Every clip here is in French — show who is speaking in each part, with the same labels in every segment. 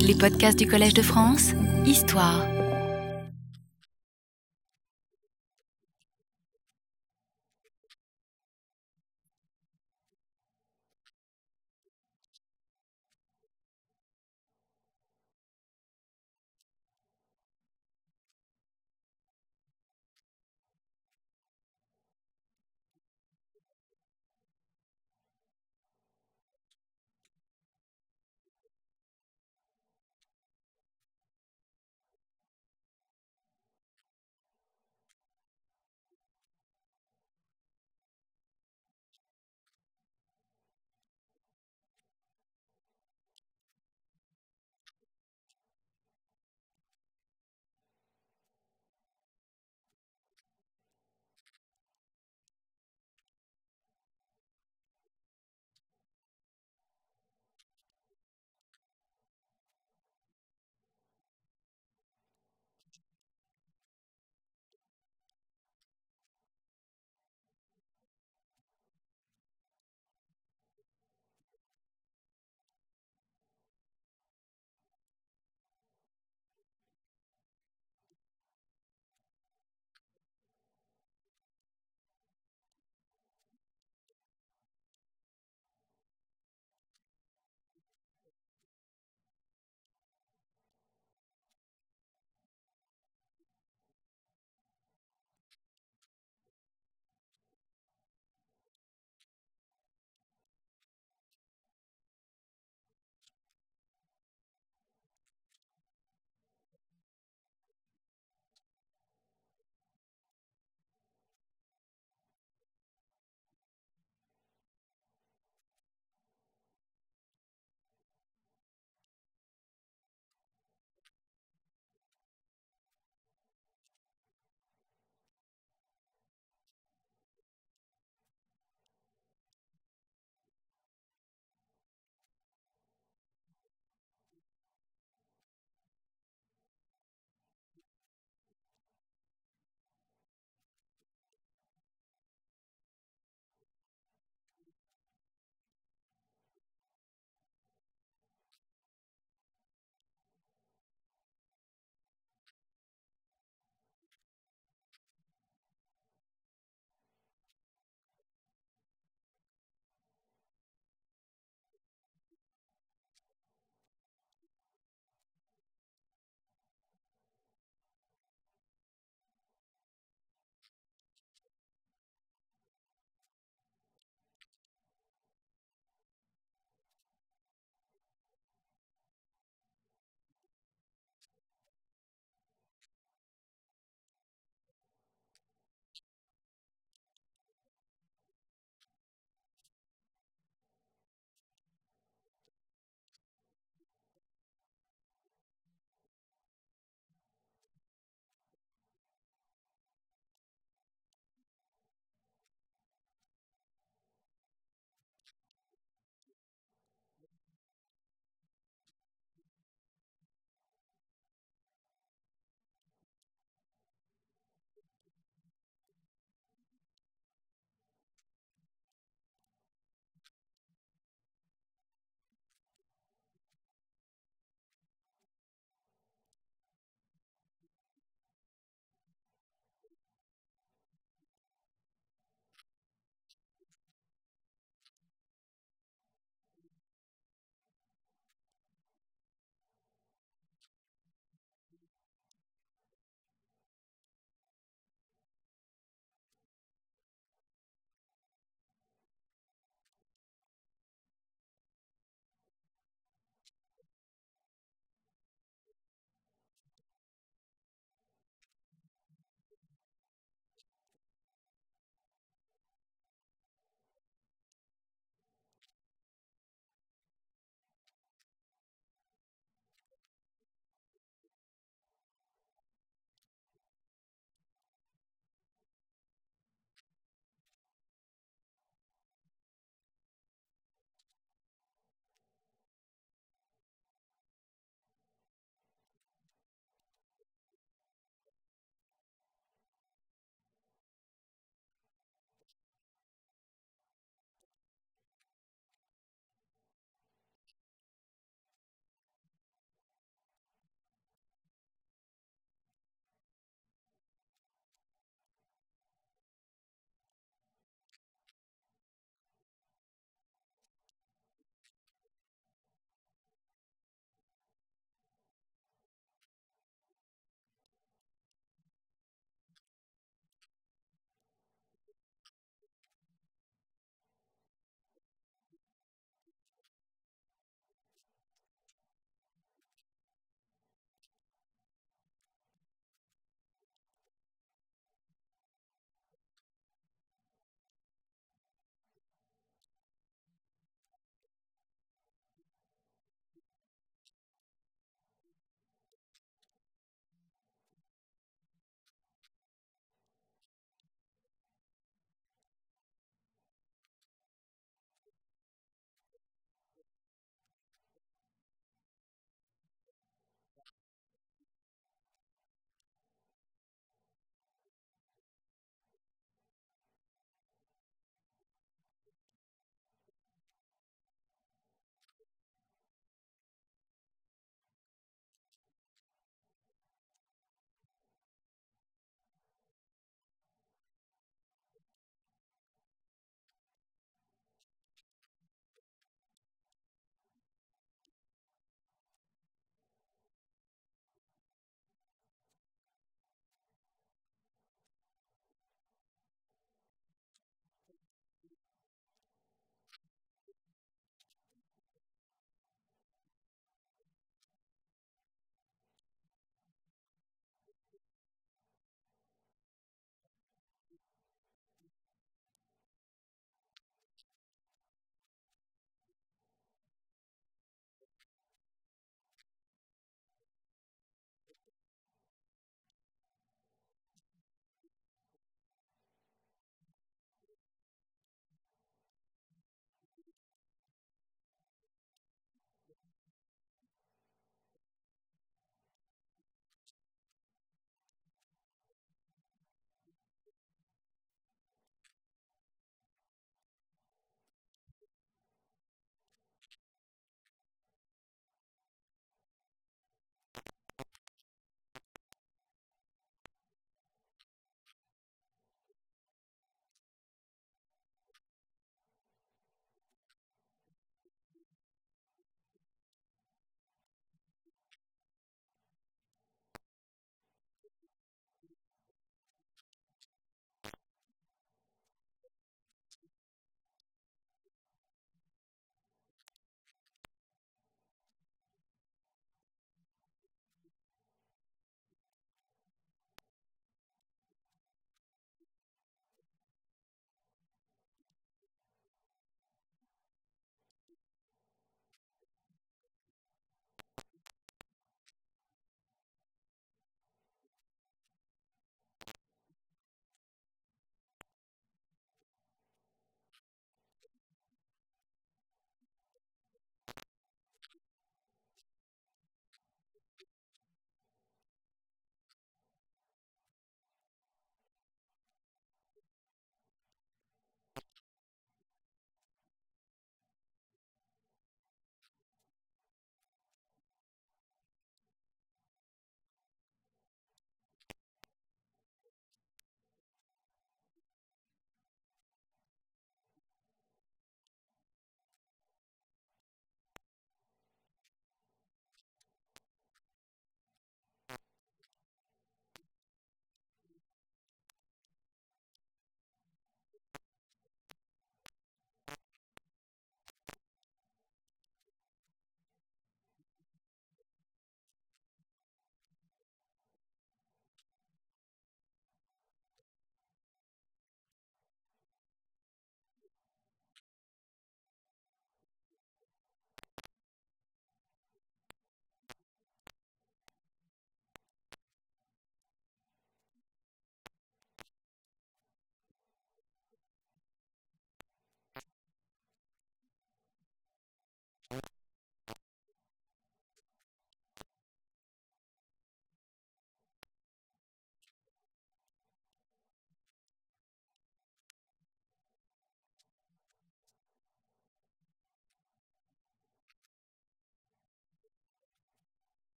Speaker 1: Les podcasts du Collège de France, Histoire.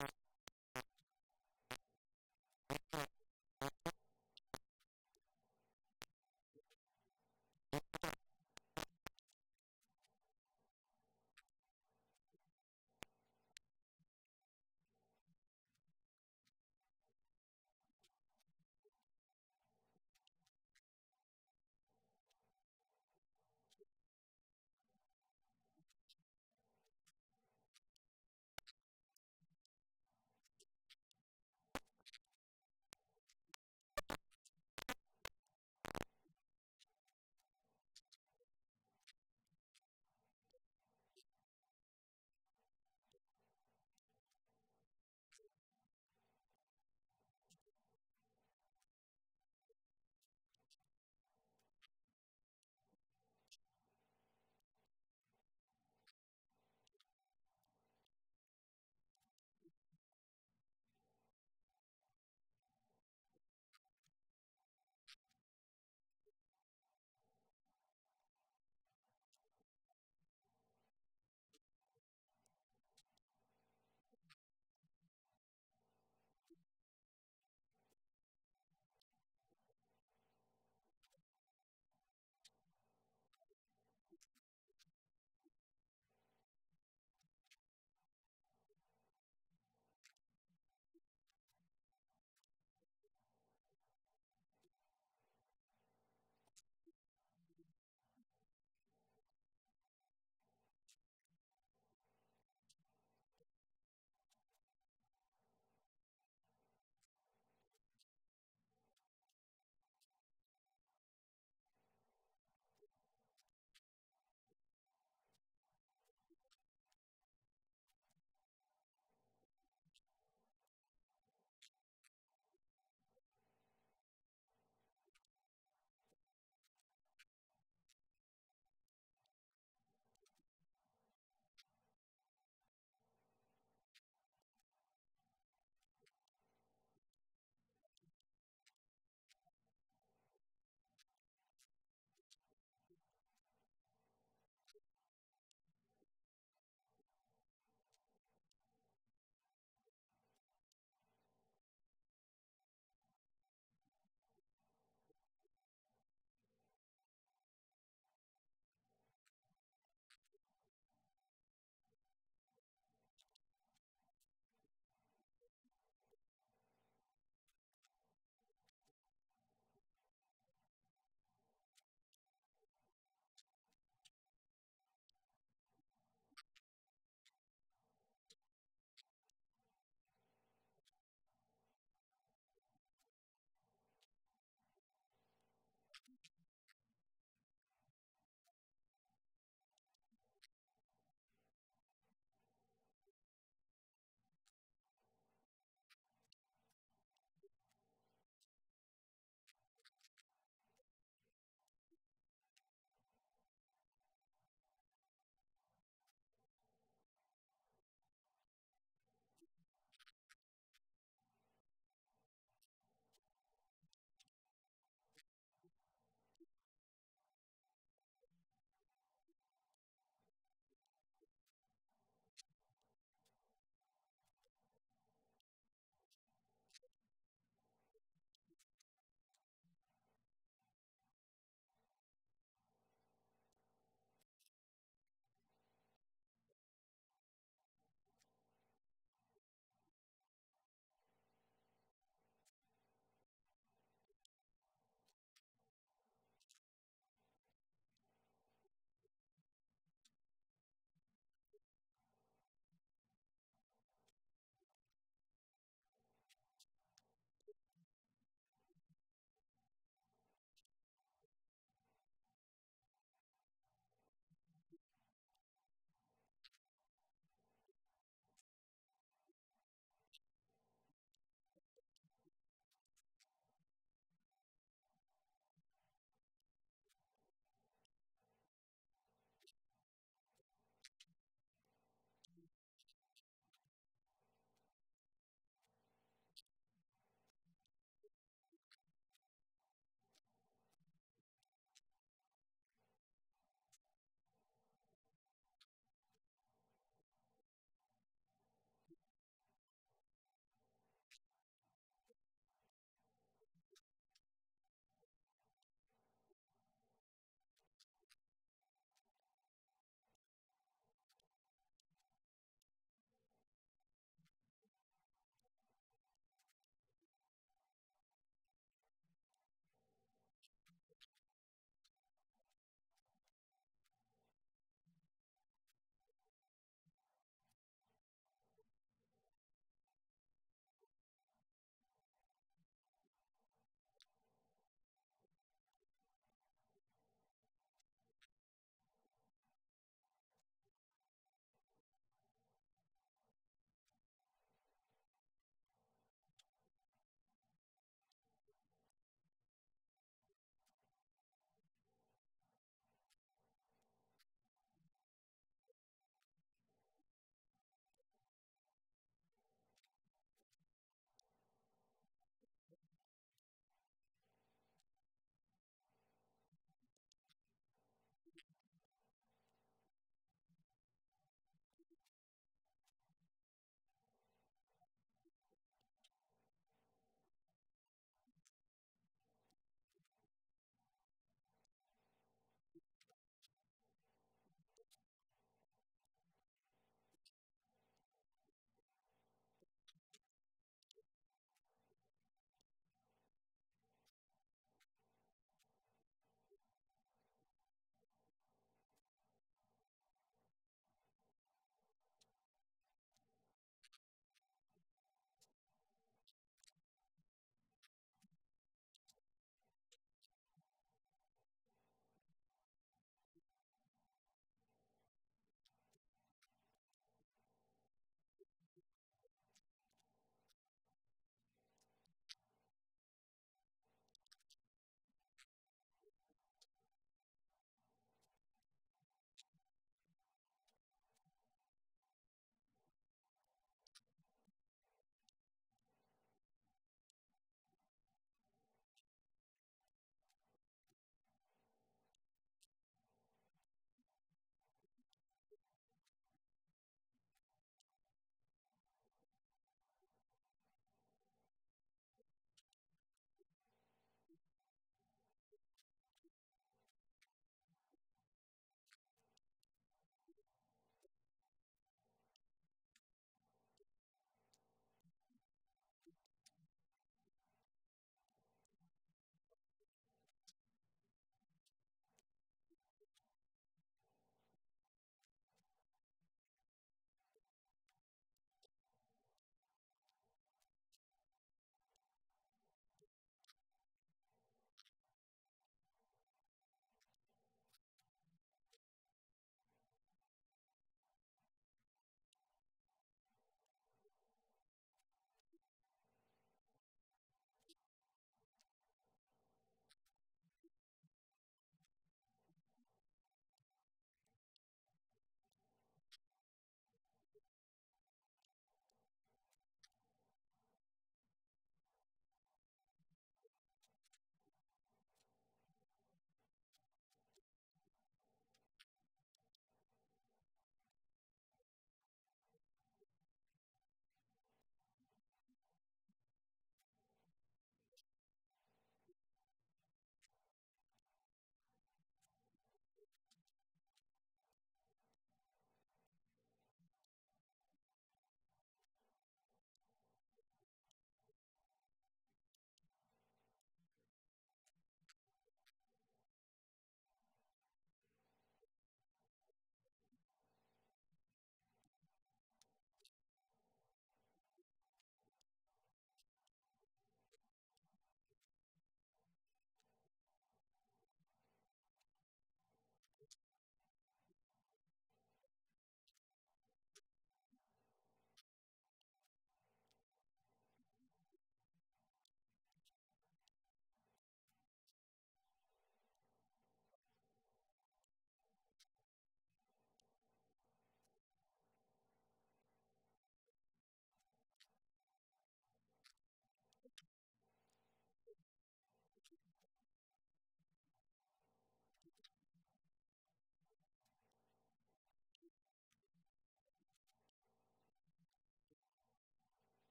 Speaker 1: you